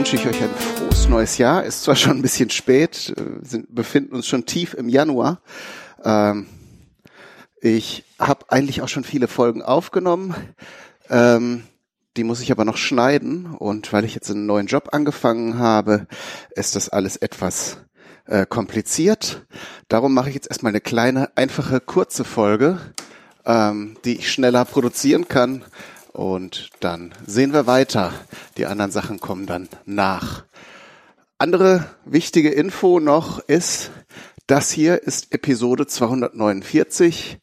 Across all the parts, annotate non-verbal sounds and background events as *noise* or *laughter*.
Wünsche ich euch ein frohes neues Jahr. Ist zwar schon ein bisschen spät, äh, sind, befinden uns schon tief im Januar. Ähm, ich habe eigentlich auch schon viele Folgen aufgenommen. Ähm, die muss ich aber noch schneiden. Und weil ich jetzt einen neuen Job angefangen habe, ist das alles etwas äh, kompliziert. Darum mache ich jetzt erstmal eine kleine, einfache, kurze Folge, ähm, die ich schneller produzieren kann. Und dann sehen wir weiter. Die anderen Sachen kommen dann nach. Andere wichtige Info noch ist, das hier ist Episode 249.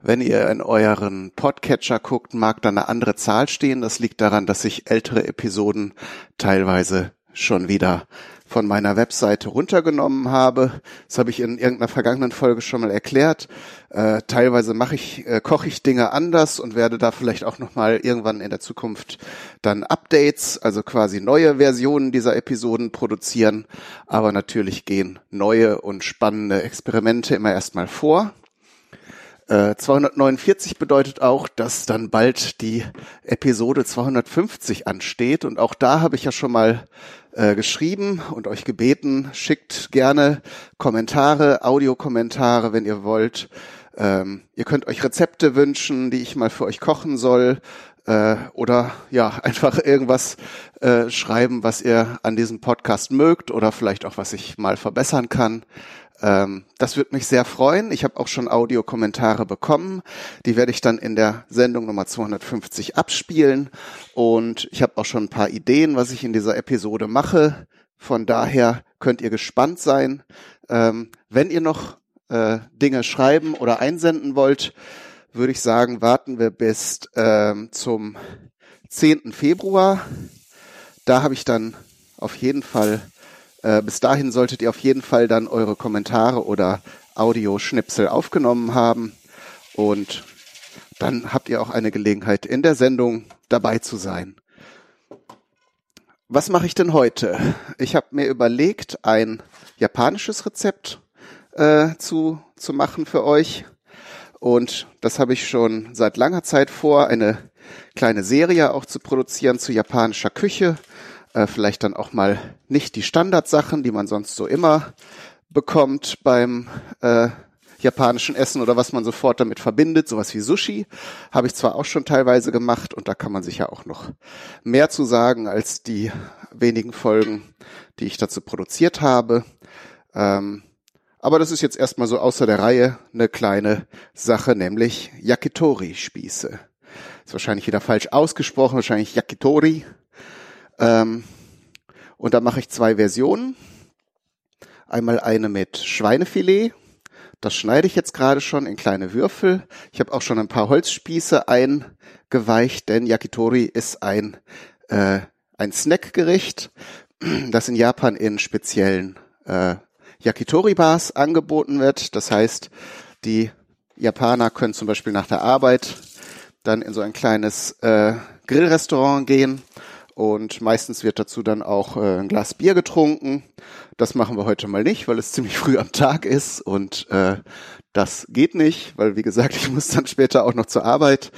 Wenn ihr in euren Podcatcher guckt, mag da eine andere Zahl stehen. Das liegt daran, dass ich ältere Episoden teilweise schon wieder von meiner Webseite runtergenommen habe. Das habe ich in irgendeiner vergangenen Folge schon mal erklärt. Äh, teilweise mache ich, äh, koche ich Dinge anders und werde da vielleicht auch noch mal irgendwann in der Zukunft dann Updates, also quasi neue Versionen dieser Episoden produzieren. Aber natürlich gehen neue und spannende Experimente immer erstmal vor. 249 äh, bedeutet auch, dass dann bald die Episode 250 ansteht. Und auch da habe ich ja schon mal äh, geschrieben und euch gebeten, schickt gerne Kommentare, Audiokommentare, wenn ihr wollt. Ähm, ihr könnt euch Rezepte wünschen, die ich mal für euch kochen soll. Äh, oder ja, *laughs* einfach irgendwas äh, schreiben, was ihr an diesem Podcast mögt oder vielleicht auch, was ich mal verbessern kann. Ähm, das würde mich sehr freuen. Ich habe auch schon Audiokommentare bekommen. Die werde ich dann in der Sendung Nummer 250 abspielen. Und ich habe auch schon ein paar Ideen, was ich in dieser Episode mache. Von daher könnt ihr gespannt sein. Ähm, wenn ihr noch äh, Dinge schreiben oder einsenden wollt, würde ich sagen, warten wir bis ähm, zum 10. Februar. Da habe ich dann auf jeden Fall äh, bis dahin solltet ihr auf jeden Fall dann eure Kommentare oder Audioschnipsel aufgenommen haben und dann habt ihr auch eine Gelegenheit in der Sendung dabei zu sein. Was mache ich denn heute? Ich habe mir überlegt, ein japanisches Rezept äh, zu, zu machen für euch. Und das habe ich schon seit langer Zeit vor, eine kleine Serie auch zu produzieren zu japanischer Küche äh, vielleicht dann auch mal nicht die Standardsachen, die man sonst so immer bekommt beim äh, japanischen Essen oder was man sofort damit verbindet, sowas wie Sushi, habe ich zwar auch schon teilweise gemacht und da kann man sich ja auch noch mehr zu sagen als die wenigen Folgen, die ich dazu produziert habe. Ähm, aber das ist jetzt erstmal so außer der Reihe eine kleine Sache, nämlich Yakitori-Spieße. Ist wahrscheinlich wieder falsch ausgesprochen, wahrscheinlich Yakitori. Ähm, und da mache ich zwei Versionen. Einmal eine mit Schweinefilet. Das schneide ich jetzt gerade schon in kleine Würfel. Ich habe auch schon ein paar Holzspieße eingeweicht, denn Yakitori ist ein, äh, ein Snackgericht, das in Japan in speziellen äh, Yakitori-Bars angeboten wird. Das heißt, die Japaner können zum Beispiel nach der Arbeit dann in so ein kleines äh, Grillrestaurant gehen und meistens wird dazu dann auch äh, ein Glas Bier getrunken. Das machen wir heute mal nicht, weil es *laughs* ziemlich früh am Tag ist und äh, das geht nicht, weil wie gesagt, *laughs* ich muss dann später auch noch zur Arbeit.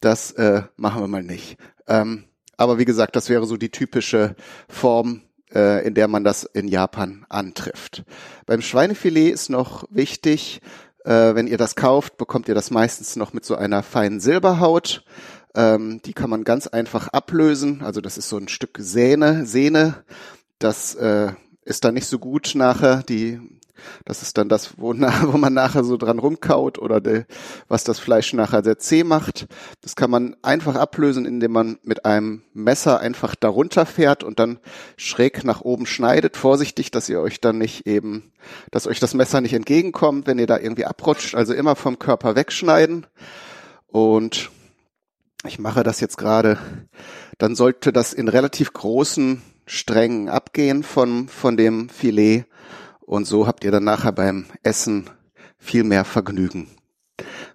Das äh, machen wir mal nicht. Ähm, aber wie gesagt, das wäre so die typische Form, äh, in der man das in Japan antrifft. Beim Schweinefilet ist noch wichtig, äh, wenn ihr das kauft, bekommt ihr das meistens noch mit so einer feinen Silberhaut. Ähm, die kann man ganz einfach ablösen. Also das ist so ein Stück Sehne, Sehne. Das äh, ist dann nicht so gut nachher. Die, das ist dann das, wo, *laughs* wo man nachher so dran rumkaut oder de, was das Fleisch nachher sehr zäh macht. Das kann man einfach ablösen, indem man mit einem Messer einfach darunter fährt und dann schräg nach oben schneidet. Vorsichtig, dass ihr euch dann nicht eben, dass euch das Messer nicht entgegenkommt, wenn ihr da irgendwie abrutscht. Also immer vom Körper wegschneiden. Und ich mache das jetzt gerade, dann sollte das in relativ großen Strängen abgehen von, von dem Filet. Und so habt ihr dann nachher beim Essen viel mehr Vergnügen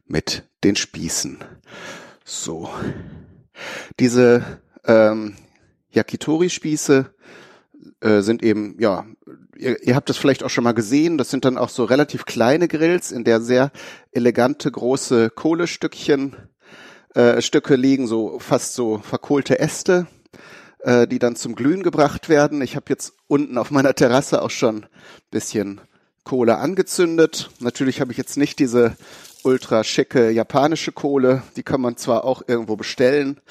mit den Spießen. So. Diese ähm, Yakitori-Spieße äh, sind eben, ja, ihr, ihr habt das vielleicht auch schon mal gesehen, das sind dann auch so relativ kleine Grills, in der sehr elegante große Kohlestückchen äh, Stücke liegen, so fast so verkohlte Äste. äh, die dann zum Glühen gebracht werden. Ich habe jetzt unten auf meiner Terrasse auch schon bisschen Kohle angezündet. Natürlich habe ich jetzt nicht diese ultra schicke japanische Kohle. Die kann man zwar auch irgendwo bestellen,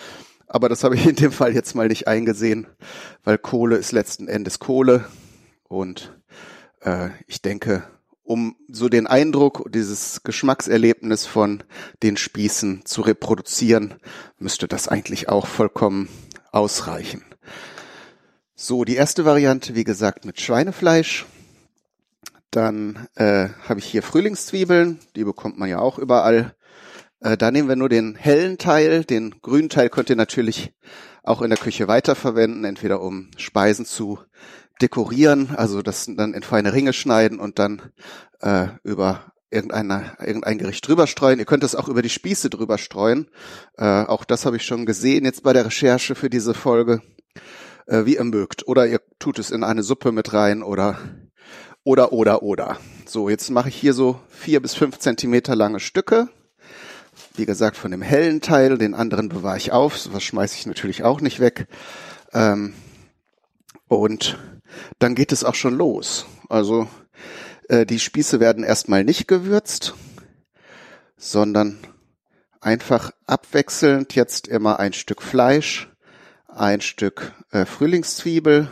aber das habe ich in dem Fall jetzt mal nicht eingesehen, weil Kohle ist letzten Endes Kohle. Und äh, ich denke, um so den Eindruck, dieses Geschmackserlebnis von den Spießen zu reproduzieren, müsste das eigentlich auch vollkommen ausreichen. So, die erste Variante, wie gesagt, mit Schweinefleisch. Dann äh, habe ich hier Frühlingszwiebeln, die bekommt man ja auch überall. Äh, da nehmen wir nur den hellen Teil, den grünen Teil könnt ihr natürlich auch in der Küche weiterverwenden, entweder um Speisen zu dekorieren, also das dann in feine Ringe schneiden und dann äh, über irgendeine, irgendein Gericht drüber streuen. Ihr könnt es auch über die Spieße drüber streuen. Äh, auch das habe ich schon gesehen jetzt bei der Recherche für diese Folge, äh, wie ihr mögt. Oder ihr tut es in eine Suppe mit rein oder oder, oder, oder. So, jetzt mache ich hier so vier bis fünf Zentimeter lange Stücke. Wie gesagt, von dem hellen Teil, den anderen bewahre ich auf. Was schmeiße ich natürlich auch nicht weg. Ähm, und dann geht es auch schon los. Also äh, die Spieße werden erstmal nicht gewürzt, sondern einfach abwechselnd jetzt immer ein Stück Fleisch, ein Stück äh, Frühlingszwiebel,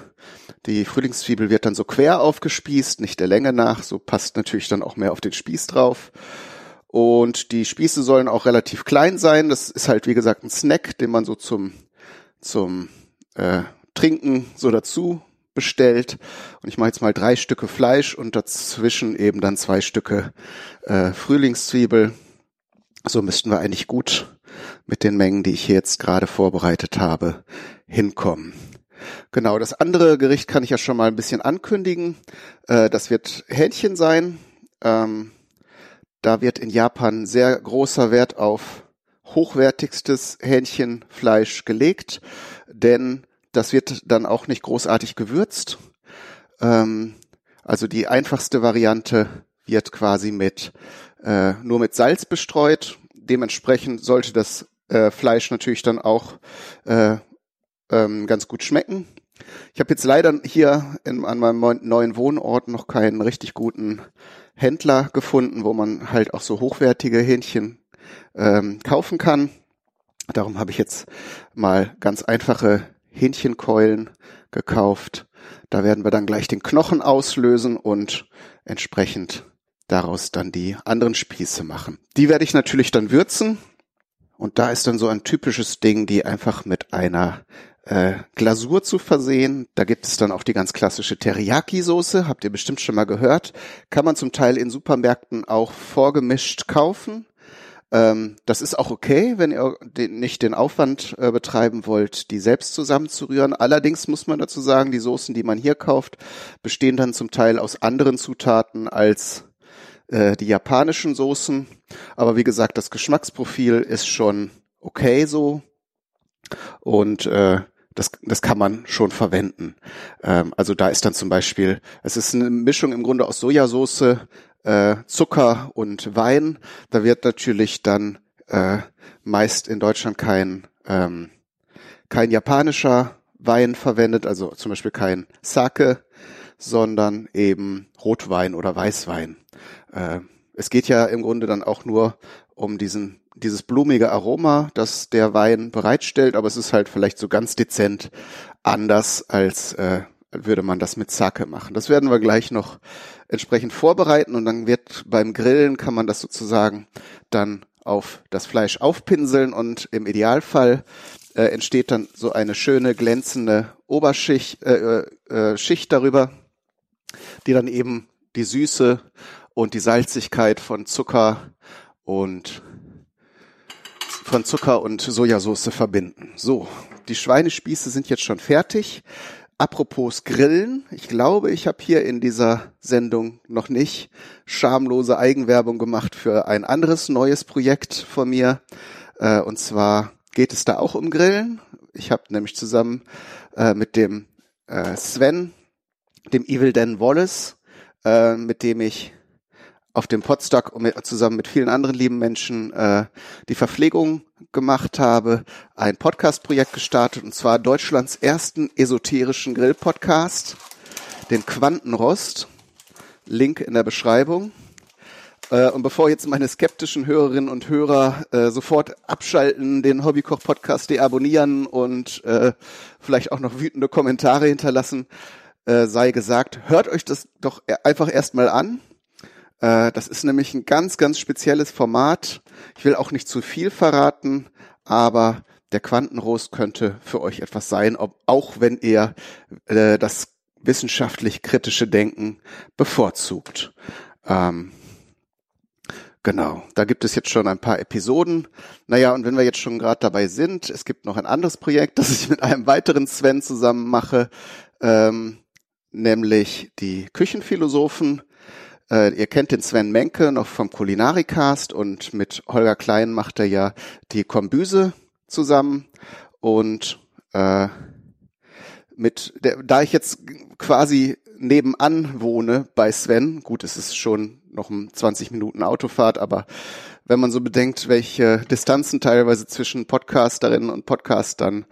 die Frühlingszwiebel wird dann so quer aufgespießt, nicht der Länge nach, so passt natürlich dann auch mehr auf den Spieß drauf. Und die Spieße sollen auch relativ klein sein. Das ist halt, wie gesagt, ein Snack, den man so zum, zum äh, Trinken so dazu bestellt. Und ich mache jetzt mal drei Stücke Fleisch und dazwischen eben dann zwei Stücke äh, Frühlingszwiebel. So müssten wir eigentlich gut mit den Mengen, die ich hier jetzt gerade vorbereitet habe, hinkommen. Genau, das andere Gericht kann ich ja schon mal ein bisschen ankündigen. Äh, das wird Hähnchen sein. Ähm, da wird in Japan sehr großer Wert auf hochwertigstes Hähnchenfleisch gelegt, denn das wird dann auch nicht großartig gewürzt. Ähm, also die einfachste Variante wird quasi mit äh, nur mit Salz bestreut. Dementsprechend sollte das äh, Fleisch natürlich dann auch äh, ähm, ganz gut schmecken. Ich habe jetzt leider hier in, an meinem neuen Wohnort noch keinen richtig guten Händler gefunden, wo man halt auch so hochwertige Hähnchen ähm, kaufen kann. Darum habe ich jetzt mal ganz einfache Hähnchenkeulen gekauft. Da werden wir dann gleich den Knochen auslösen und entsprechend daraus dann die anderen Spieße machen. Die werde ich natürlich dann würzen. Und da ist dann so ein typisches Ding, die einfach mit einer äh, Glasur zu versehen. Da gibt es dann auch die ganz klassische Teriyaki-Soße, habt ihr bestimmt schon mal gehört. Kann man zum Teil in Supermärkten auch vorgemischt kaufen. Ähm, das ist auch okay, wenn ihr den, nicht den Aufwand äh, betreiben wollt, die selbst zusammenzurühren. Allerdings muss man dazu sagen, die Soßen, die man hier kauft, bestehen dann zum Teil aus anderen Zutaten als äh, die japanischen Soßen. Aber wie gesagt, das Geschmacksprofil ist schon okay so. Und äh, das, das kann man schon verwenden. Ähm, also da ist dann zum Beispiel, es ist eine Mischung im Grunde aus Sojasauce, äh, Zucker und Wein. Da wird natürlich dann äh, meist in Deutschland kein, ähm, kein japanischer Wein verwendet, also zum Beispiel kein Sake, sondern eben Rotwein oder Weißwein. Äh, es geht ja im Grunde dann auch nur um diesen dieses blumige Aroma, das der Wein bereitstellt, aber es ist halt vielleicht so ganz dezent anders, als äh, würde man das mit Sake machen. Das werden wir gleich noch entsprechend vorbereiten und dann wird beim Grillen kann man das sozusagen dann auf das Fleisch aufpinseln und im Idealfall äh, entsteht dann so eine schöne glänzende Oberschicht äh, äh, Schicht darüber, die dann eben die Süße und die Salzigkeit von Zucker und von Zucker und Sojasauce verbinden. So, die Schweinespieße sind jetzt schon fertig. Apropos Grillen, ich glaube, ich habe hier in dieser Sendung noch nicht schamlose Eigenwerbung gemacht für ein anderes neues Projekt von mir. Äh, und zwar geht es da auch um Grillen. Ich habe nämlich zusammen äh, mit dem äh, Sven, dem Evil Dan Wallace, äh, mit dem ich auf dem Podstock zusammen mit vielen anderen lieben Menschen äh, die Verpflegung gemacht habe, ein Podcast-Projekt gestartet und zwar Deutschlands ersten esoterischen Grill-Podcast, den Quantenrost. Link in der Beschreibung. Äh, und bevor jetzt meine skeptischen Hörerinnen und Hörer äh, sofort abschalten, den Hobbykoch-Podcast deabonnieren und äh, vielleicht auch noch wütende Kommentare hinterlassen, äh, sei gesagt, hört euch das doch e-, einfach erstmal an. Äh, das ist nämlich ein ganz, ganz spezielles Format. Ich will auch nicht zu viel verraten, aber der Quantenrost könnte für euch etwas sein, ob, auch wenn ihr äh, das wissenschaftlich kritische Denken bevorzugt. Ähm, Genau, da gibt es jetzt schon ein paar Episoden. Naja, und wenn wir jetzt schon gerade dabei sind, es gibt noch ein anderes Projekt, *laughs* das ich mit einem weiteren Sven zusammen mache, ähm, nämlich die Küchenphilosophen. Äh, ihr kennt den Sven Menke noch vom Kulinarikast und mit Holger Klein macht er ja die Kombüse zusammen. Und äh, mit der, da ich jetzt quasi nebenan wohne bei Sven, gut, es ist schon noch um 20 Minuten Autofahrt, aber wenn man so bedenkt, welche Distanzen teilweise zwischen Podcasterinnen und Podcastern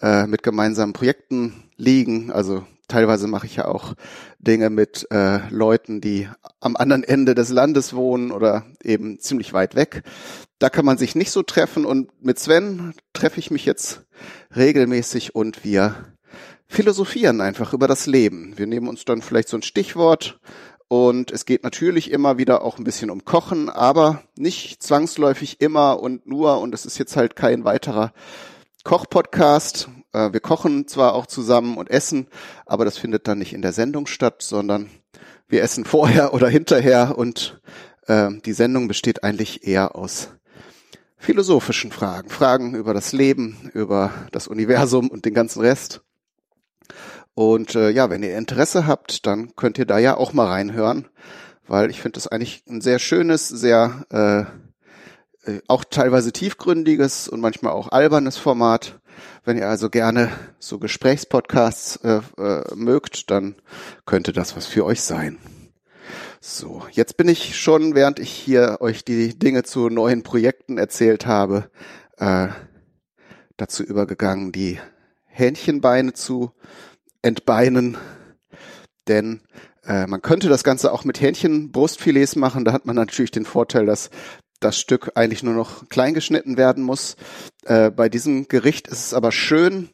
äh, mit gemeinsamen Projekten liegen, also teilweise mache ich ja auch Dinge mit äh, Leuten, die am anderen Ende des Landes wohnen oder eben ziemlich weit weg. Da kann man sich nicht so treffen und mit Sven treffe ich mich jetzt regelmäßig und wir philosophieren einfach über das Leben. Wir nehmen uns dann vielleicht so ein Stichwort und es geht natürlich immer wieder auch ein bisschen um Kochen, aber nicht zwangsläufig immer und nur und es ist jetzt halt kein weiterer Kochpodcast. Äh, wir kochen zwar auch zusammen und essen, aber das findet dann nicht in der Sendung statt, sondern wir essen *laughs* vorher oder hinterher und äh, die Sendung besteht eigentlich eher aus philosophischen Fragen, Fragen über das Leben, über das Universum und den ganzen Rest. Und äh, ja, wenn ihr Interesse habt, dann könnt ihr da ja auch mal reinhören, weil ich finde das eigentlich ein sehr schönes, sehr äh, äh, auch teilweise tiefgründiges und manchmal auch albernes Format. Wenn ihr also gerne so Gesprächspodcasts äh, äh, mögt, dann könnte das was für euch sein. So, jetzt bin ich schon, während ich hier euch die Dinge zu neuen Projekten erzählt habe, äh, dazu übergegangen, die Hähnchenbeine zu entbeinen. Denn äh, man könnte das Ganze auch mit Hähnchenbrustfilets machen. Da hat man natürlich den Vorteil, dass das Stück eigentlich nur noch klein geschnitten werden muss. Äh, bei diesem Gericht ist es aber schön,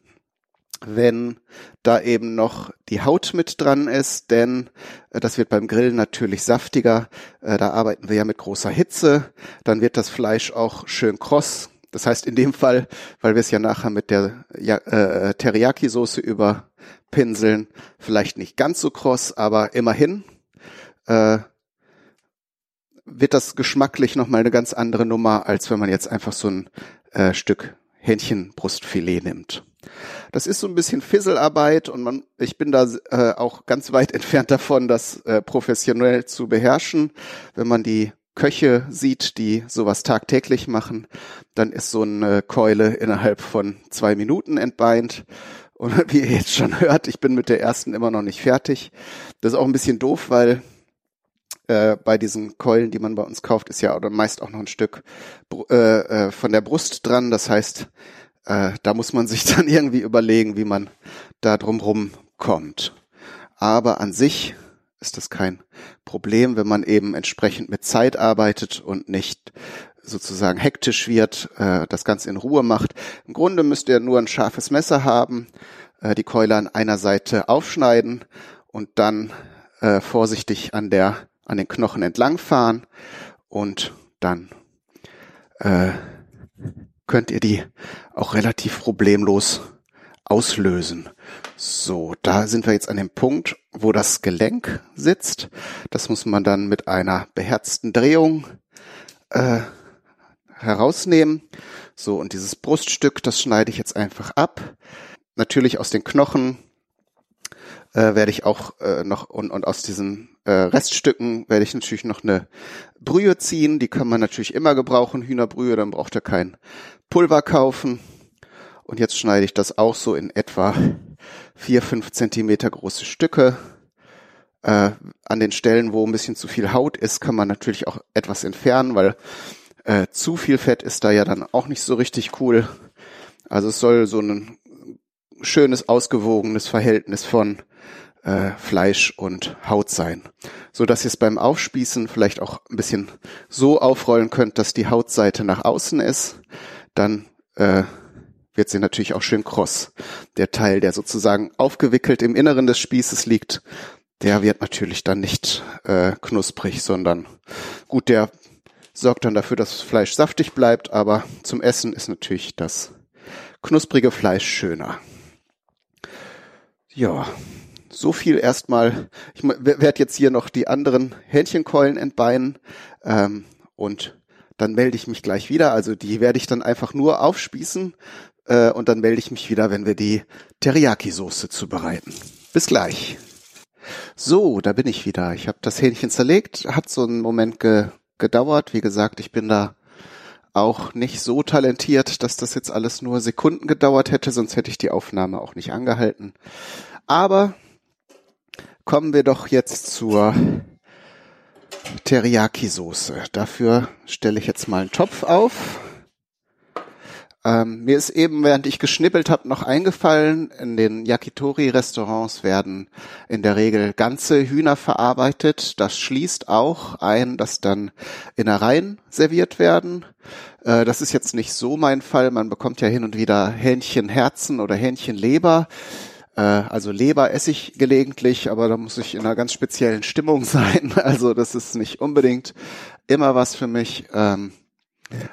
wenn da eben noch die Haut mit dran ist, denn äh, das wird beim Grillen natürlich saftiger. Äh, da arbeiten wir ja mit großer Hitze. Dann wird das Fleisch auch schön kross. Das heißt in dem Fall, weil wir es ja nachher mit der ja, äh, Teriyaki-Soße überpinseln, vielleicht nicht ganz so kross, aber immerhin äh, wird das geschmacklich nochmal eine ganz andere Nummer, als wenn man jetzt einfach so ein äh, Stück Hähnchenbrustfilet nimmt. Das ist so ein bisschen Fisselarbeit und man, ich bin da äh, auch ganz weit *laughs* entfernt davon, das äh, professionell zu beherrschen. Wenn man die Köche sieht, die sowas tagtäglich machen, dann ist so eine Keule innerhalb von zwei Minuten entbeint. Und *laughs* wie ihr jetzt schon hört, ich bin mit der ersten immer noch nicht fertig. Das ist auch ein bisschen doof, weil äh, bei diesen Keulen, die man bei uns kauft, ist ja oder meist auch noch ein Stück äh, äh, von der Brust dran. Das heißt, äh, da muss man *laughs* sich dann irgendwie überlegen, wie man da drumrum kommt. Aber an sich ist das kein Problem, wenn man eben entsprechend mit Zeit arbeitet und nicht sozusagen hektisch wird, äh, das Ganze in Ruhe macht. Im Grunde müsst ihr nur ein scharfes Messer haben, äh, die Keule an einer Seite aufschneiden und dann äh, vorsichtig an der an den Knochen entlangfahren und dann äh, könnt ihr die auch relativ problemlos auslösen. So, da sind wir jetzt an dem Punkt, wo das Gelenk sitzt. Das muss man dann mit einer beherzten Drehung äh, herausnehmen. So, und dieses Bruststück, das schneide ich jetzt einfach ab. Natürlich aus den Knochen äh, werde ich auch äh, noch und, und aus diesen äh, Reststücken werde ich natürlich noch eine Brühe ziehen. Die kann man natürlich immer gebrauchen, Hühnerbrühe, dann braucht ihr kein Pulver kaufen. Und jetzt schneide ich das auch so in etwa vier, fünf Zentimeter große Stücke. Äh, an den Stellen, wo ein bisschen zu viel Haut ist, kann man natürlich auch etwas entfernen, weil äh, zu viel Fett ist da ja dann auch nicht so richtig cool. Also es soll so ein schönes, ausgewogenes Verhältnis von äh, Fleisch und Haut sein, so dass ihr es beim Aufspießen vielleicht auch ein bisschen so aufrollen könnt, dass die Hautseite nach außen ist. Dann äh, wird sie natürlich auch schön kross. Der Teil, der sozusagen aufgewickelt im Inneren des Spießes liegt, der wird natürlich dann nicht äh, knusprig, sondern gut, der sorgt dann dafür, dass das Fleisch saftig bleibt, aber zum Essen ist natürlich das knusprige Fleisch schöner. Ja, so viel erstmal. Ich werde jetzt hier noch die anderen Hähnchenkeulen entbeinen ähm, und dann melde ich mich gleich wieder. Also die werde ich dann einfach nur aufspießen äh, und dann melde ich mich wieder, wenn wir die Teriyaki-Soße zubereiten. Bis gleich. So, da bin ich wieder. Ich habe das Hähnchen zerlegt, hat so einen Moment ge gedauert. Wie gesagt, ich bin da auch nicht so talentiert, dass das jetzt alles nur Sekunden gedauert hätte, sonst hätte ich die Aufnahme auch nicht angehalten. Aber kommen wir doch jetzt zur Teriyaki-Soße. Dafür stelle ich jetzt mal einen Topf auf. Ähm, mir ist eben, während ich geschnippelt habe, noch eingefallen, in den Yakitori-Restaurants werden in der Regel ganze Hühner verarbeitet. Das schließt auch ein, dass dann Innereien serviert werden. Äh, das ist jetzt nicht so mein Fall. Man bekommt ja hin und wieder Hähnchenherzen oder Hähnchenleber. Äh, also Leber esse ich gelegentlich, aber da muss ich in einer ganz speziellen Stimmung *laughs* sein. Also das ist nicht unbedingt immer was für mich. Ähm,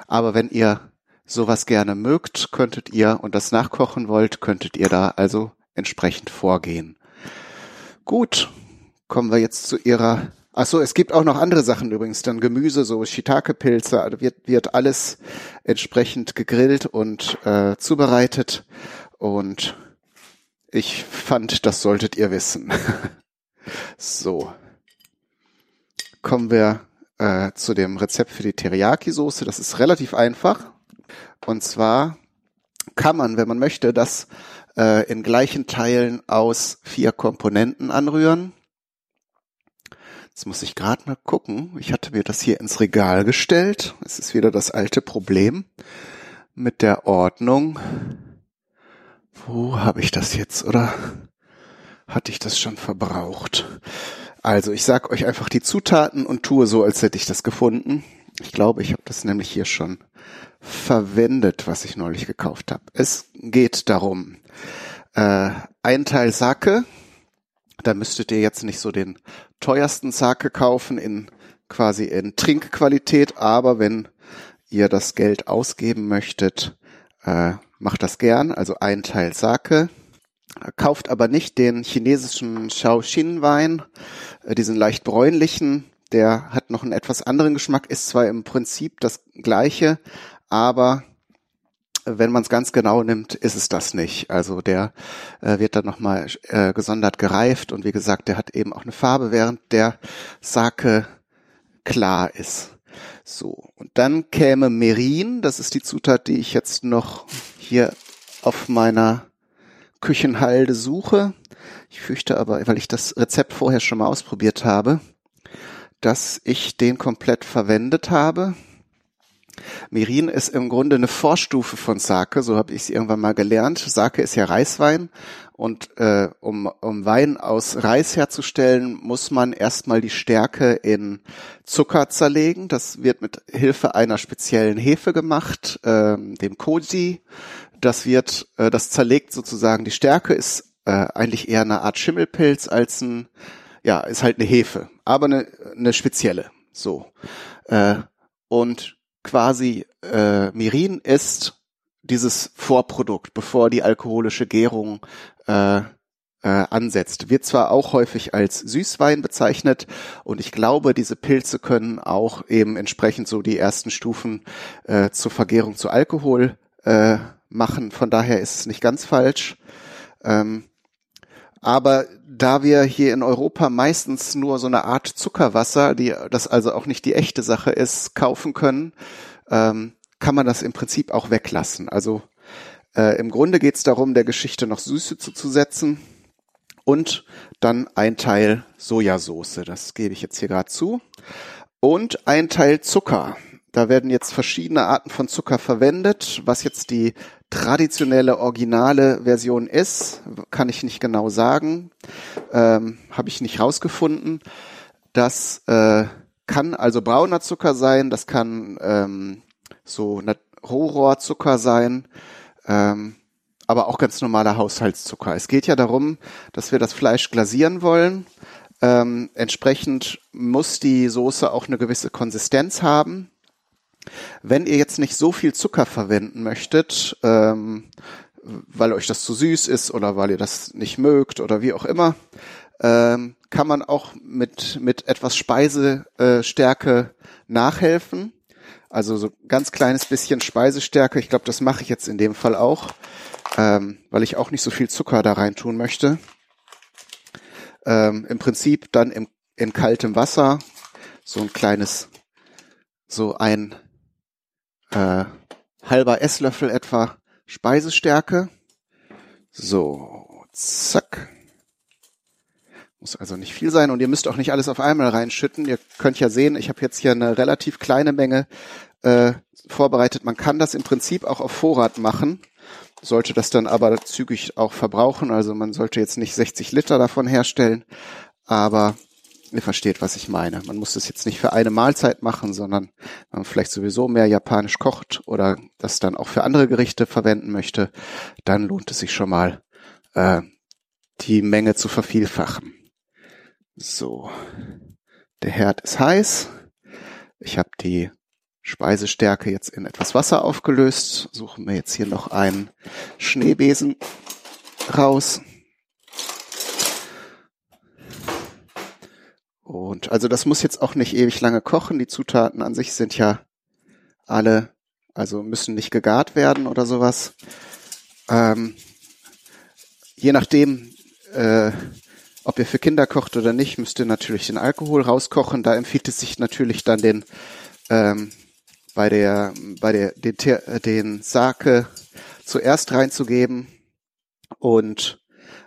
aber wenn ihr sowas gerne mögt, könntet ihr und das nachkochen wollt, könntet ihr da also entsprechend vorgehen. Gut, kommen wir jetzt zu ihrer Ach so, es gibt auch noch andere Sachen übrigens, dann Gemüse, so Shiitake-Pilze, also wird, wird alles entsprechend gegrillt und äh, zubereitet. Und ich fand, das solltet ihr wissen. *laughs* so. Kommen wir äh, zu dem Rezept für die Teriyaki-Soße. Das ist relativ einfach. Und zwar kann man, wenn man möchte, das äh, in gleichen Teilen aus vier Komponenten anrühren. Jetzt muss ich gerade mal gucken. Ich hatte mir das hier ins Regal gestellt. Es ist wieder das alte Problem mit der Ordnung. Wo habe ich das jetzt, oder hatte ich das schon verbraucht? Also, ich sag euch einfach die Zutaten und tue so, als hätte ich das gefunden. Ich glaube, ich habe das nämlich hier schon verwendet, was ich neulich gekauft habe. Es geht darum, äh, ein Teil Sake, da müsstet ihr jetzt nicht so den teuersten Sake kaufen in quasi in Trinkqualität, aber wenn ihr das Geld ausgeben möchtet, äh, macht das gern, also ein Teil Sake. Kauft aber nicht den chinesischen Shaoxin Wein, äh, diesen leicht bräunlichen, der hat noch einen etwas anderen Geschmack, ist zwar im Prinzip das gleiche, aber wenn man es ganz genau nimmt, ist es das nicht. Also der äh, wird dann nochmal äh, gesondert gereift und wie gesagt, der hat eben auch eine Farbe, während der Sake klar ist. So, und dann käme Merin, das ist die Zutat, die ich jetzt noch hier auf meiner Küchenhalde suche. Ich fürchte aber, weil ich das Rezept vorher schon mal ausprobiert habe, dass ich den komplett verwendet habe. Mirin ist im Grunde eine Vorstufe von Sake, so habe ich es irgendwann mal gelernt. Sake ist ja Reiswein und äh, um, um Wein aus Reis herzustellen, muss man erstmal die Stärke in Zucker zerlegen. Das wird mit Hilfe einer speziellen Hefe gemacht, äh, dem Koji. Das wird, äh, das zerlegt sozusagen die Stärke, ist äh, eigentlich eher eine Art Schimmelpilz als ein, ja, ist halt eine Hefe, aber eine, eine spezielle. So. Äh, und quasi äh, Mirin ist dieses Vorprodukt, bevor die alkoholische Gärung äh, äh, ansetzt. Wird zwar auch häufig als Süßwein bezeichnet und ich glaube, diese Pilze können auch eben entsprechend so die ersten Stufen äh, zur Vergärung zu Alkohol äh, machen. Von daher ist es nicht ganz falsch. Ähm, aber da wir hier in Europa meistens nur so eine Art Zuckerwasser, die das also auch nicht die echte Sache ist, kaufen können, ähm, kann man das im Prinzip auch weglassen. Also äh, im Grunde geht es darum, der Geschichte noch Süße zuzusetzen. und dann ein Teil Sojasauce, das gebe ich jetzt hier gerade zu, und ein Teil Zucker. Da werden jetzt verschiedene Arten von Zucker verwendet. Was jetzt die traditionelle, originale Version ist, kann ich nicht genau sagen. Ähm, Habe ich nicht rausgefunden. Das äh, kann also brauner Zucker sein, das kann ähm, so Rohrohrzucker sein, ähm, aber auch ganz normaler Haushaltszucker. Es geht ja darum, dass wir das Fleisch glasieren wollen. Ähm, entsprechend muss die Soße auch eine gewisse Konsistenz haben. Wenn ihr jetzt nicht so viel Zucker verwenden möchtet, ähm, weil euch das zu süß ist oder weil ihr das nicht mögt oder wie auch immer, ähm, kann man auch mit, mit etwas Speisestärke nachhelfen. Also so ganz kleines bisschen Speisestärke. Ich glaube, das mache ich jetzt in dem Fall auch, ähm, weil ich auch nicht so viel Zucker da rein tun möchte. Ähm, Im Prinzip dann im, in kaltem Wasser so ein kleines, so ein äh, halber Esslöffel etwa Speisestärke. So, zack. Muss also nicht viel sein und ihr müsst auch nicht alles auf einmal reinschütten. Ihr könnt ja sehen, ich habe jetzt hier eine relativ kleine Menge äh, vorbereitet. Man kann das im Prinzip auch auf Vorrat machen, sollte das dann aber zügig auch verbrauchen. Also man sollte jetzt nicht 60 Liter davon herstellen, aber ihr versteht, was ich meine. Man muss das jetzt nicht für eine Mahlzeit machen, sondern wenn man vielleicht sowieso mehr japanisch kocht oder das dann auch für andere Gerichte verwenden möchte, dann lohnt es sich schon mal, äh, die Menge zu vervielfachen. So, der Herd ist heiß. Ich habe die Speisestärke jetzt in etwas Wasser aufgelöst. Suchen wir jetzt hier noch einen Schneebesen raus. Und also das muss jetzt auch nicht ewig lange kochen. Die Zutaten an sich sind ja alle, also müssen nicht gegart werden oder sowas. Ähm, je nachdem, äh, ob ihr für Kinder kocht oder nicht, müsst ihr natürlich den Alkohol rauskochen. Da empfiehlt es sich natürlich dann den ähm, bei der bei der den, den Sake zuerst reinzugeben und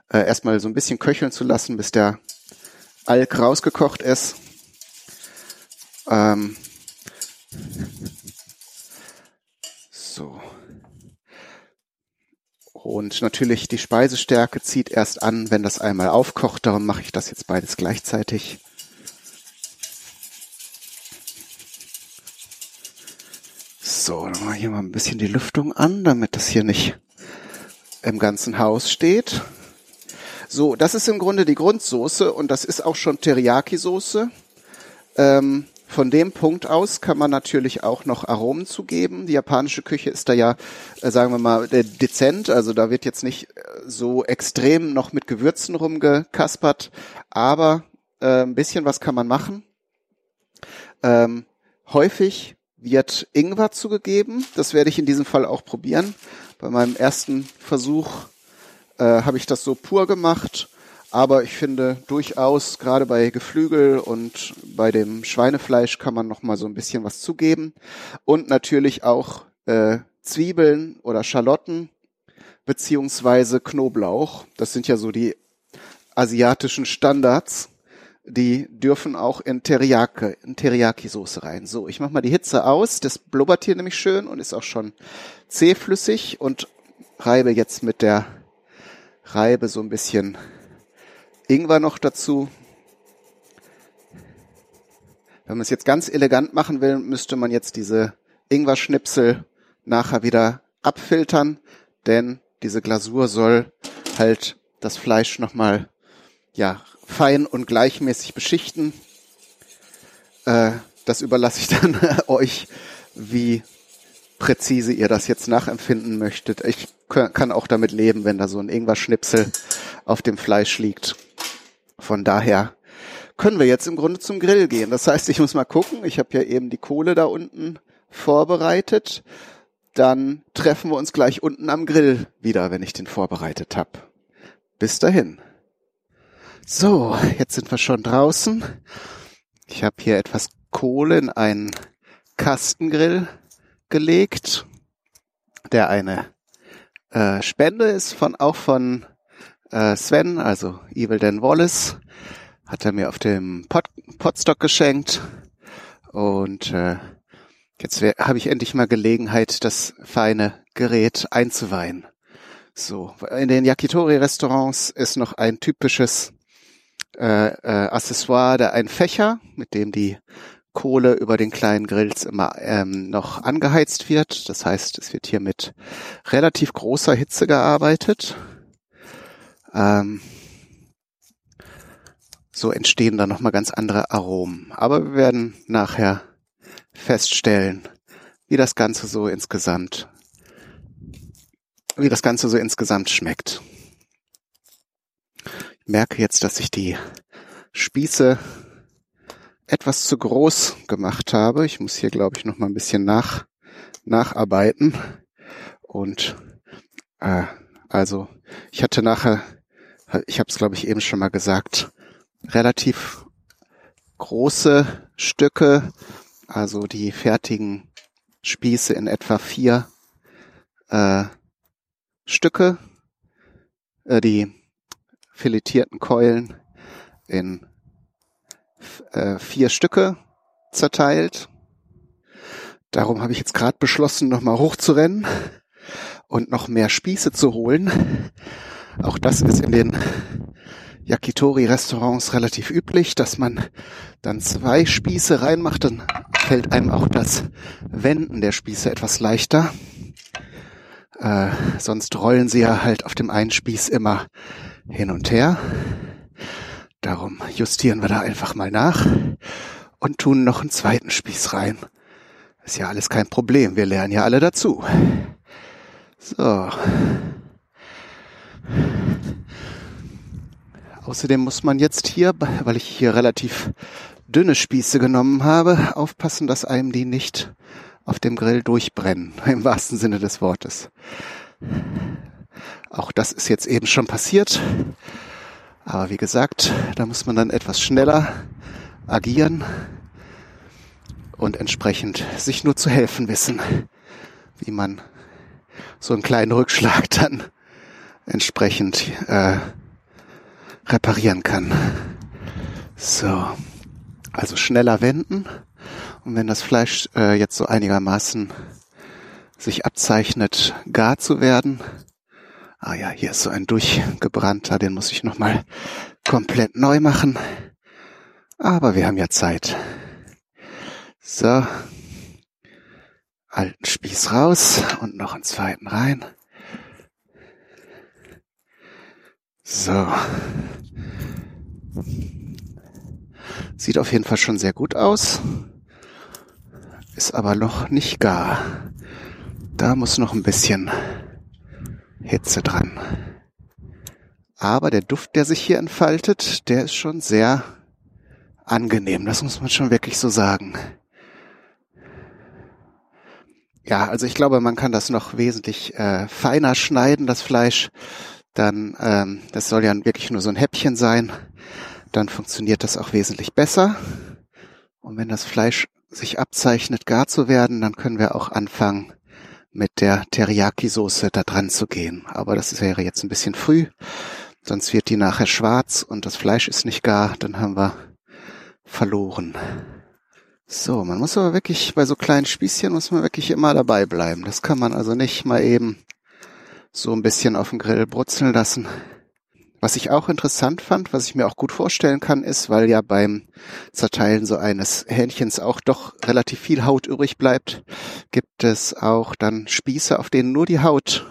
äh, erstmal so ein bisschen köcheln zu lassen, bis der Alk rausgekocht ist. Ähm, so. Und natürlich die Speisestärke zieht erst an, wenn das einmal aufkocht. Darum mache ich das jetzt beides gleichzeitig. So, dann mache ich hier mal ein bisschen die Lüftung an, damit das hier nicht im ganzen Haus steht. So, das ist im Grunde die Grundsoße und das ist auch schon Teriyaki-Soße. Ähm, von dem Punkt aus kann man natürlich auch noch Aromen zugeben. Die japanische Küche ist da ja, äh, sagen wir mal, äh, dezent. Also da wird jetzt nicht äh, so extrem noch mit Gewürzen rumgekaspert, aber äh, ein bisschen was kann man machen. Ähm, häufig wird Ingwer zugegeben. Das werde ich in diesem Fall auch probieren. Bei meinem ersten Versuch äh, habe ich das so pur gemacht aber ich finde durchaus, gerade bei Geflügel und bei dem Schweinefleisch kann man noch mal so ein bisschen was zugeben. Und natürlich auch äh, Zwiebeln oder Schalotten beziehungsweise Knoblauch. Das sind ja so die asiatischen Standards. Die dürfen auch in Teriyaki, in Teriyaki-Soße rein. So, ich mache mal die Hitze aus. Das blubbert hier nämlich schön und ist auch schon zähflüssig und reibe jetzt mit der Reibe so ein bisschen Ingwer noch dazu. Wenn man es jetzt ganz elegant machen will, müsste man jetzt diese Ingwer-Schnipsel nachher wieder abfiltern, denn diese Glasur soll halt das Fleisch nochmal ja, fein und gleichmäßig beschichten. Äh, das überlasse ich dann *laughs* euch, wie präzise ihr das jetzt nachempfinden möchtet. Ich kann auch damit leben, wenn da so ein Ingwer-Schnipsel auf dem Fleisch liegt. Von daher können wir jetzt im Grunde zum Grill gehen. Das heißt, ich muss mal gucken. Ich habe ja eben die Kohle da unten vorbereitet. Dann treffen wir uns gleich unten am Grill wieder, wenn ich den vorbereitet habe. Bis dahin. So, jetzt sind wir schon draußen. Ich habe hier etwas Kohle in einen Kastengrill gelegt, der eine äh, Spende ist von auch von äh, Sven, also Evil Dan Wallace, hat er mir auf dem Pod Podstock geschenkt. Und äh, jetzt habe ich endlich mal Gelegenheit, das feine Gerät einzuweihen. So, in den Yakitori-Restaurants ist noch ein typisches äh, äh, Accessoire, der ein Fächer, mit dem die Kohle über den kleinen Grills immer ähm, noch angeheizt wird. Das heißt, es wird hier mit relativ großer Hitze gearbeitet. Ähm, so entstehen dann nochmal ganz andere Aromen. Aber wir werden nachher feststellen, wie das Ganze so insgesamt, wie das Ganze so insgesamt schmeckt. Ich merke jetzt, dass ich die Spieße etwas zu groß gemacht habe. Ich muss hier, glaube ich, noch mal ein bisschen nach, nacharbeiten. Und äh, also ich hatte nachher, ich habe es, glaube ich, eben schon mal gesagt, relativ große Stücke, also die fertigen Spieße in etwa vier äh, Stücke, äh, die filetierten Keulen in äh, vier Stücke zerteilt. Darum habe ich jetzt gerade beschlossen, nochmal hochzurennen und noch mehr Spieße zu holen. Auch das ist in den Yakitori-Restaurants relativ üblich, dass man dann zwei Spieße reinmacht, dann fällt einem auch das Wenden der Spieße etwas leichter. Äh, sonst rollen sie ja halt auf dem einen Spieß immer hin und her. Darum justieren wir da einfach mal nach und tun noch einen zweiten Spieß rein. Ist ja alles kein Problem, wir lernen ja alle dazu. So. Außerdem muss man jetzt hier, weil ich hier relativ dünne Spieße genommen habe, aufpassen, dass einem die nicht auf dem Grill durchbrennen, *laughs* im wahrsten Sinne des Wortes. Auch das ist jetzt eben schon passiert. Aber wie gesagt, da muss man dann etwas schneller agieren und entsprechend sich nur zu helfen wissen, wie man so einen kleinen Rückschlag dann entsprechend äh, reparieren kann. So, also schneller wenden und wenn das Fleisch äh, jetzt so einigermaßen sich abzeichnet, gar zu werden, Ah ja, hier ist so ein durchgebrannter, den muss ich nochmal komplett neu machen. Aber wir haben ja Zeit. So. Alten Spieß raus und noch einen zweiten rein. So. Sieht auf jeden Fall schon sehr gut aus. Ist aber noch nicht gar. Da muss noch ein bisschen Hitze dran. Aber der Duft, der sich hier entfaltet, der ist schon sehr angenehm. Das muss man schon wirklich so sagen. Ja, also ich glaube, man kann das noch wesentlich äh, feiner schneiden, das Fleisch. Dann, ähm, das soll ja wirklich nur so ein Häppchen sein. Dann funktioniert das auch wesentlich besser. Und wenn das Fleisch sich abzeichnet, gar zu werden, dann können wir auch anfangen, mit der Teriyaki-Soße da dran zu gehen. Aber das wäre jetzt ein bisschen früh. Sonst wird die nachher schwarz und das Fleisch ist nicht gar. Dann haben wir verloren. So, man muss aber wirklich, bei so kleinen Spießchen muss man wirklich immer dabei bleiben. Das kann man also nicht mal eben so ein bisschen auf dem Grill brutzeln lassen. Was ich auch interessant fand, was ich mir auch gut vorstellen kann, ist, weil ja beim Zerteilen so eines Hähnchens auch doch relativ viel Haut übrig bleibt, gibt es auch dann Spieße, auf denen nur die Haut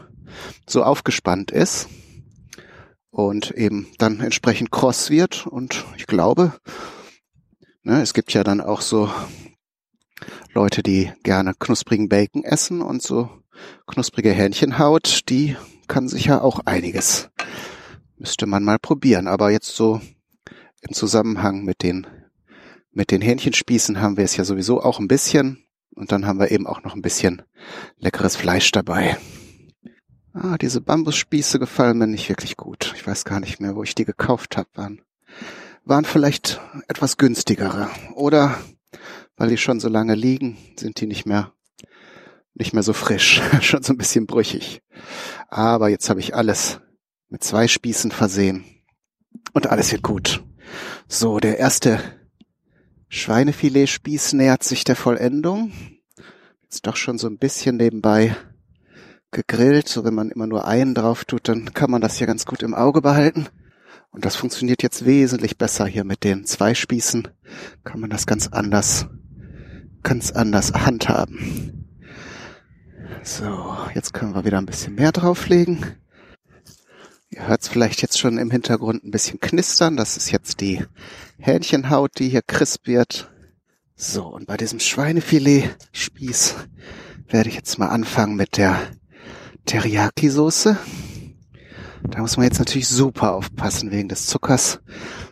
so aufgespannt ist und eben dann entsprechend kross wird. Und ich glaube, ne, es gibt ja dann auch so Leute, die gerne knusprigen Bacon essen und so knusprige Hähnchenhaut, die kann sich ja auch einiges Müsste man mal probieren. Aber jetzt so im Zusammenhang mit den, mit den Hähnchenspießen haben wir es ja sowieso auch ein bisschen. Und dann haben wir eben auch noch ein bisschen leckeres Fleisch dabei. Ah, diese Bambusspieße gefallen mir nicht wirklich gut. Ich weiß gar nicht mehr, wo ich die gekauft habe. Waren, waren vielleicht etwas günstigere. Oder weil die schon so lange liegen, sind die nicht mehr nicht mehr so frisch, *laughs* schon so ein bisschen brüchig. Aber jetzt habe ich alles mit zwei Spießen versehen. Und alles wird gut. So, der erste Schweinefiletspieß nähert sich der Vollendung. Ist doch schon so ein bisschen nebenbei gegrillt. So wenn man immer nur einen drauf tut, dann kann man das hier ganz gut im Auge behalten. Und das funktioniert jetzt wesentlich besser hier mit den zwei Spießen. Kann man das ganz anders, ganz anders handhaben. So, jetzt können wir wieder ein bisschen mehr drauflegen. Ihr hört es vielleicht jetzt schon im Hintergrund ein bisschen knistern. Das ist jetzt die Hähnchenhaut, die hier crisp wird. So, und bei diesem Schweinefilet-Spieß werde ich jetzt mal anfangen mit der Teriyaki-Soße. Da muss man jetzt natürlich super aufpassen wegen des Zuckers,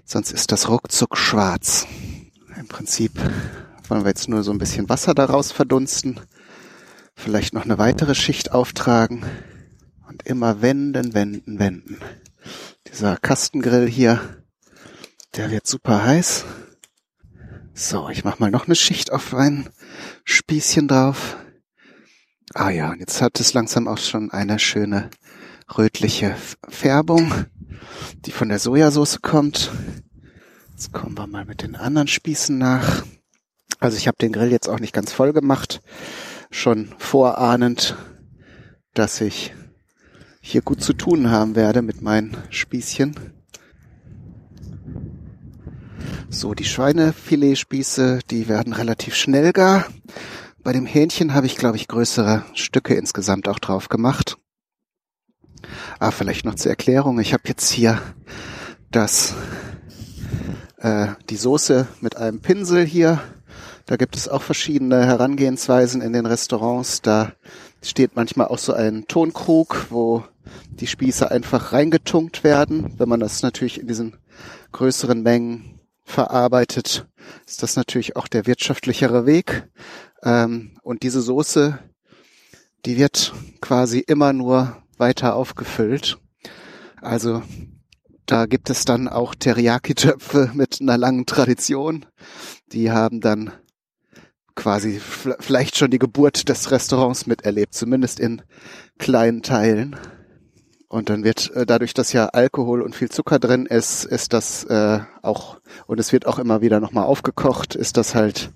sonst ist das ruckzuck schwarz. Im Prinzip wollen wir jetzt nur so ein bisschen Wasser daraus verdunsten, vielleicht noch eine weitere Schicht auftragen und immer wenden, wenden, wenden. Dieser Kastengrill hier, der wird super heiß. So, ich mache mal noch eine Schicht auf ein Spießchen drauf. Ah ja, und jetzt hat es langsam auch schon eine schöne rötliche Färbung, die von der Sojasauce kommt. Jetzt kommen wir mal mit den anderen Spießen nach. Also ich habe den Grill jetzt auch nicht ganz voll gemacht, schon vorahnend, dass ich hier gut zu tun haben werde mit meinen Spießchen. So, die Schweinefiletspieße, die werden relativ schnell gar. Bei dem Hähnchen habe ich, glaube ich, größere Stücke insgesamt auch drauf gemacht. Ah, vielleicht noch zur Erklärung. Ich habe jetzt hier das, äh, die Soße mit einem Pinsel hier. Da gibt es auch verschiedene Herangehensweisen in den Restaurants. Da steht manchmal auch so ein Tonkrug, wo die Spieße einfach reingetunkt werden. Wenn man das natürlich in diesen größeren Mengen verarbeitet, ist das natürlich auch der wirtschaftlichere Weg. Ähm, und diese Soße, die wird quasi immer nur weiter aufgefüllt. Also da gibt es dann auch Teriyaki-Töpfe *laughs* mit einer langen Tradition. Die haben dann quasi vielleicht schon die Geburt des Restaurants miterlebt, zumindest in kleinen Teilen. Und dann wird äh, dadurch, dass ja Alkohol und viel Zucker drin ist, ist das äh, auch, und es wird auch immer wieder nochmal aufgekocht, ist das halt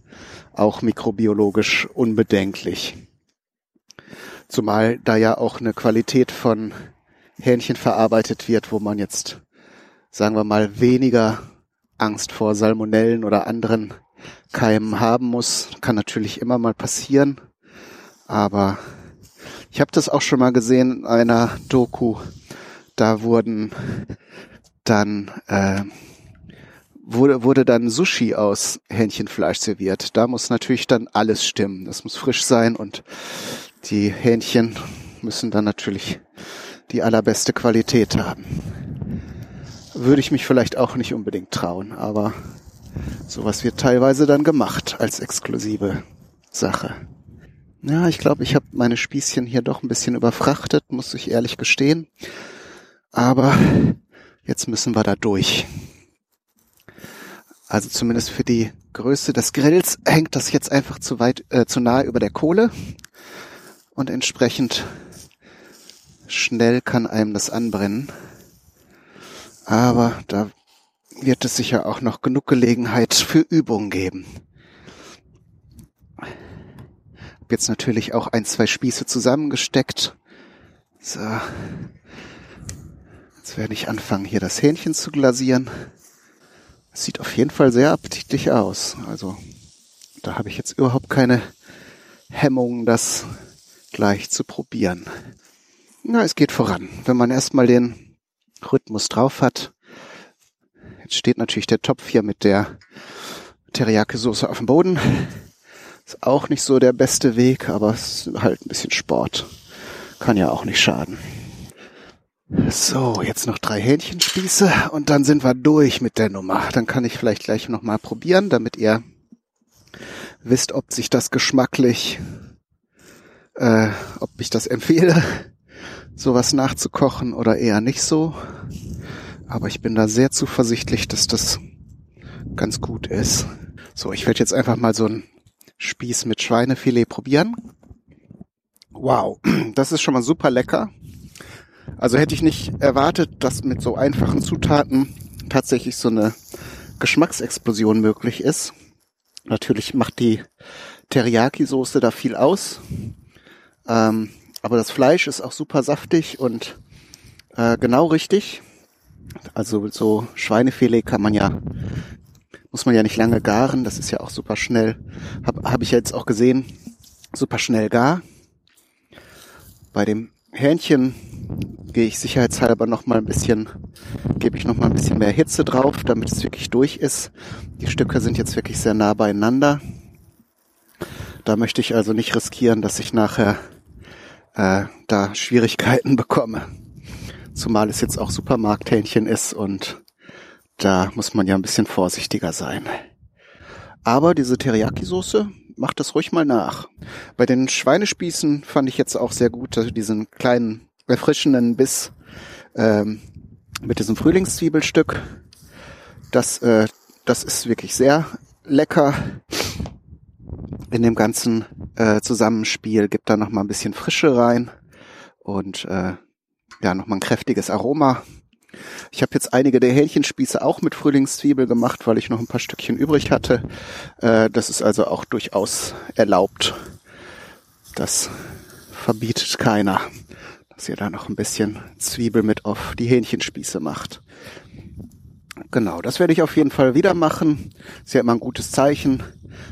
auch mikrobiologisch unbedenklich. Zumal da ja auch eine Qualität von Hähnchen verarbeitet wird, wo man jetzt, sagen wir mal, weniger Angst vor Salmonellen oder anderen Keimen haben muss. Kann natürlich immer mal passieren, aber ich habe das auch schon mal gesehen in einer Doku. Da wurden dann äh, wurde, wurde dann Sushi aus Hähnchenfleisch serviert. Da muss natürlich dann alles stimmen. Das muss frisch sein und die Hähnchen müssen dann natürlich die allerbeste Qualität haben. Würde ich mich vielleicht auch nicht unbedingt trauen, aber sowas wird teilweise dann gemacht als exklusive Sache. Ja, ich glaube, ich habe meine Spießchen hier doch ein bisschen überfrachtet, muss ich ehrlich gestehen. Aber jetzt müssen wir da durch. Also zumindest für die Größe des Grills hängt das jetzt einfach zu weit, äh, zu nahe über der Kohle. Und entsprechend schnell kann einem das anbrennen. Aber da wird es sicher auch noch genug Gelegenheit für Übungen geben jetzt natürlich auch ein, zwei Spieße zusammengesteckt. So. Jetzt werde ich anfangen, hier das Hähnchen zu glasieren. Es sieht auf jeden Fall sehr appetitlich aus. Also da habe ich jetzt überhaupt keine Hemmungen, das gleich zu probieren. Na, es geht voran. Wenn man erstmal den Rhythmus drauf hat. Jetzt steht natürlich der Topf hier mit der Teriyaki-Soße auf dem Boden. Ist auch nicht so der beste Weg, aber es ist halt ein bisschen Sport. Kann ja auch nicht schaden. So, jetzt noch drei Hähnchenspieße und dann sind wir durch mit der Nummer. Dann kann ich vielleicht gleich nochmal probieren, damit ihr wisst, ob sich das geschmacklich, äh, ob ich das empfehle, sowas nachzukochen oder eher nicht so. Aber ich bin da sehr zuversichtlich, dass das ganz gut ist. So, ich werde jetzt einfach mal so ein Spieß mit Schweinefilet probieren. Wow, *clears throat* das ist schon mal super lecker. Also hätte ich nicht erwartet, dass mit so einfachen Zutaten tatsächlich so eine Geschmacksexplosion möglich ist. Natürlich macht die Teriyaki-Soße da viel aus. Ähm, aber das Fleisch ist auch super saftig und äh, genau richtig. Also so Schweinefilet kann man ja, muss man ja nicht lange garen, das ist ja auch super schnell. Habe hab ich jetzt auch gesehen, super schnell gar. Bei dem Hähnchen gehe ich sicherheitshalber noch mal ein bisschen, gebe ich noch mal ein bisschen mehr Hitze drauf, damit es wirklich durch ist. Die Stücke sind jetzt wirklich sehr nah beieinander. Da möchte ich also nicht riskieren, dass ich nachher äh, da Schwierigkeiten *laughs* bekomme. Zumal es jetzt auch Supermarkthähnchen ist und da muss man ja ein bisschen vorsichtiger sein. Aber diese Teriyaki-Soße macht das ruhig mal nach. Bei den Schweinespießen fand ich jetzt auch sehr gut, diesen kleinen erfrischenden Biss ähm, mit diesem Frühlingszwiebelstück. Das, äh, das ist wirklich sehr lecker in dem ganzen äh, Zusammenspiel. Gibt da noch mal ein bisschen Frische rein und äh, ja noch mal ein kräftiges Aroma. Ich habe jetzt einige der Hähnchenspieße auch mit Frühlingszwiebel gemacht, weil ich noch ein paar Stückchen übrig hatte. Äh, das ist also auch durchaus erlaubt. Das verbietet keiner dass ihr da noch ein bisschen Zwiebel mit auf die Hähnchenspieße macht. Genau, das werde ich auf jeden Fall wieder machen. Ist ja immer ein gutes Zeichen.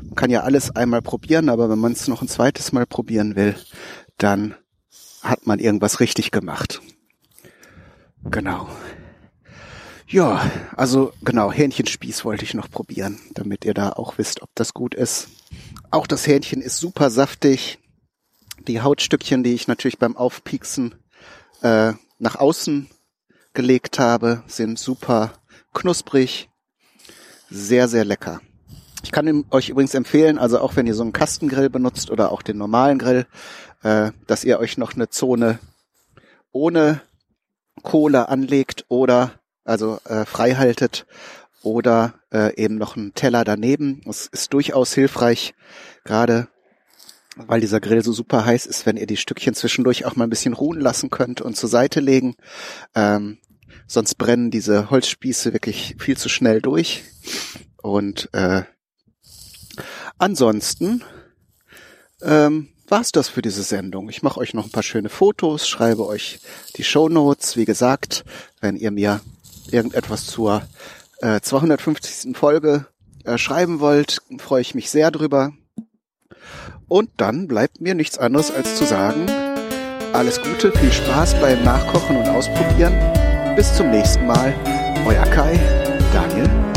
Man kann ja alles einmal probieren, aber wenn man es noch ein zweites Mal probieren will, dann hat man irgendwas richtig gemacht. Genau. Ja, also genau, Hähnchenspieß wollte ich noch probieren, damit ihr da auch wisst, ob das gut ist. Auch das Hähnchen ist super saftig die Hautstückchen, die ich natürlich beim Aufpieksen äh, nach außen gelegt habe, sind super knusprig, sehr, sehr lecker. Ich kann euch übrigens empfehlen, also auch wenn ihr so einen Kastengrill benutzt oder auch den normalen Grill, äh, dass ihr euch noch eine Zone ohne Kohle anlegt oder also äh, frei haltet oder äh, eben noch einen Teller daneben. Es ist durchaus hilfreich, gerade weil dieser Grill so super heiß ist, wenn ihr die Stückchen zwischendurch auch mal ein bisschen ruhen lassen könnt und zur Seite legen. Ähm, sonst brennen diese Holzspieße wirklich viel zu schnell durch. Und äh, ansonsten ähm, war's das für diese Sendung. Ich mache euch noch ein paar schöne Fotos, schreibe euch die Show Notes. Wie gesagt, wenn ihr mir irgendetwas zur äh, 250. Folge äh, schreiben wollt, freue ich mich sehr drüber. Und dann bleibt mir nichts anderes als zu sagen, alles Gute, viel Spaß beim Nachkochen und Ausprobieren. Bis zum nächsten Mal. Euer Kai, Daniel